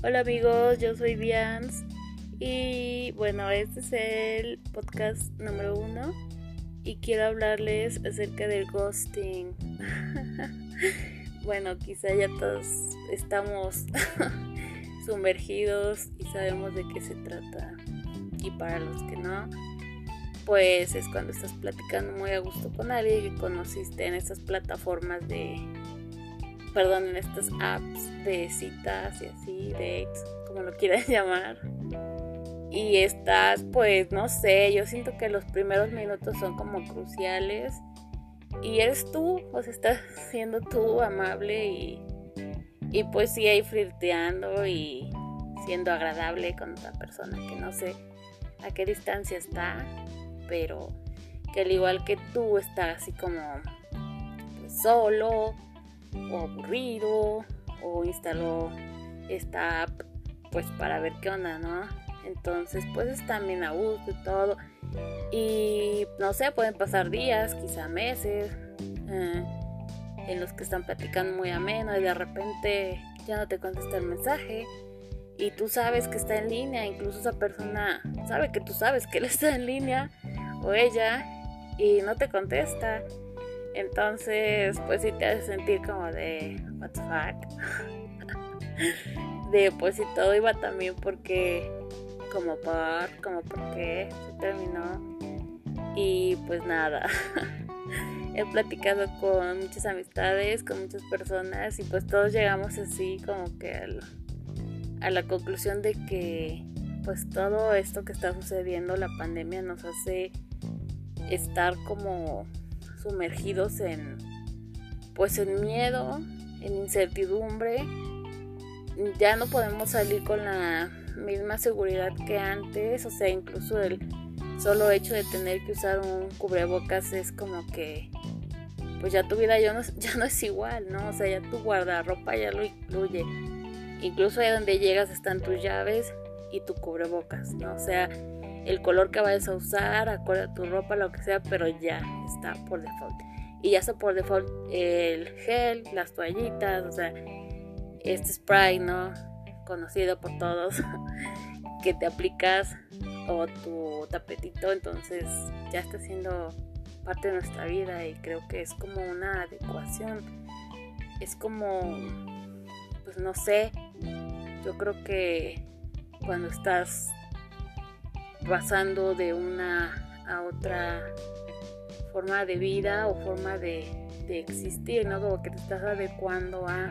Hola amigos, yo soy Dians y bueno, este es el podcast número uno y quiero hablarles acerca del ghosting. bueno, quizá ya todos estamos sumergidos y sabemos de qué se trata y para los que no, pues es cuando estás platicando muy a gusto con alguien que conociste en estas plataformas de perdón, en estas apps de citas y así, dates, como lo quieran llamar. Y estás, pues, no sé, yo siento que los primeros minutos son como cruciales. Y eres tú, o sea, estás siendo tú amable y, y pues sí, ahí flirteando y siendo agradable con otra persona que no sé a qué distancia está, pero que al igual que tú está así como solo o aburrido o instaló esta app pues para ver qué onda, ¿no? Entonces pues está bien a gusto y todo. Y no sé, pueden pasar días, quizá meses, eh, en los que están platicando muy ameno y de repente ya no te contesta el mensaje. Y tú sabes que está en línea, incluso esa persona sabe que tú sabes que él está en línea o ella y no te contesta. Entonces, pues sí te hace sentir como de, what the fuck. de pues si todo iba también porque, como por, como porque se terminó. Y pues nada. He platicado con muchas amistades, con muchas personas y pues todos llegamos así como que a la conclusión de que pues todo esto que está sucediendo, la pandemia nos hace estar como sumergidos en pues en miedo, en incertidumbre. Ya no podemos salir con la misma seguridad que antes, o sea, incluso el solo hecho de tener que usar un cubrebocas es como que pues ya tu vida ya no, no es igual, ¿no? O sea, ya tu guardarropa ya lo incluye. Incluso ahí donde llegas están tus llaves y tu cubrebocas, ¿no? O sea, el color que vayas a usar, acorde a tu ropa, lo que sea, pero ya está por default. Y ya está por default el gel, las toallitas, o sea, este spray, ¿no? Conocido por todos, que te aplicas o tu tapetito, entonces ya está siendo parte de nuestra vida y creo que es como una adecuación. Es como, pues no sé, yo creo que cuando estás pasando de una a otra forma de vida o forma de, existir, ¿no? Como que te estás adecuando a...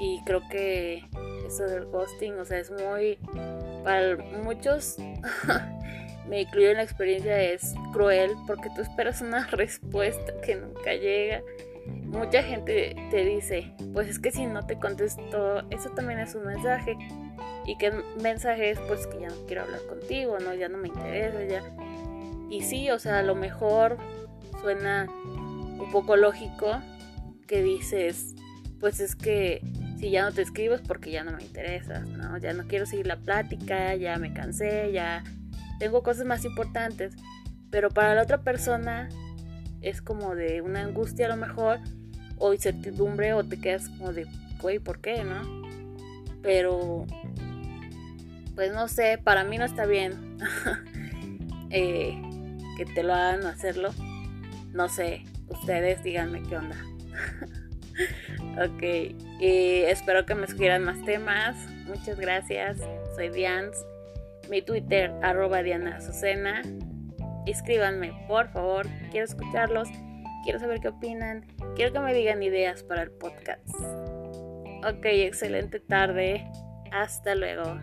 Y creo que eso del ghosting, o sea, es muy... Para muchos, me incluyo en la experiencia, es cruel porque tú esperas una respuesta que nunca llega. Mucha gente te dice, pues es que si no te contesto, eso también es un mensaje y que mensaje es pues que ya no quiero hablar contigo, no, ya no me interesa, ya. Y sí, o sea, a lo mejor suena un poco lógico que dices, pues es que si ya no te escribo es porque ya no me interesas, ¿no? Ya no quiero seguir la plática, ya me cansé, ya tengo cosas más importantes. Pero para la otra persona es como de una angustia a lo mejor, o incertidumbre, o te quedas como de, güey, ¿por qué, no? Pero pues no sé, para mí no está bien eh, que te lo hagan hacerlo. No sé, ustedes díganme qué onda. ok, y espero que me sugieran más temas. Muchas gracias. Soy Dians. Mi Twitter, arroba Diana Azucena. Escríbanme, por favor. Quiero escucharlos. Quiero saber qué opinan. Quiero que me digan ideas para el podcast. Ok, excelente tarde. Hasta luego.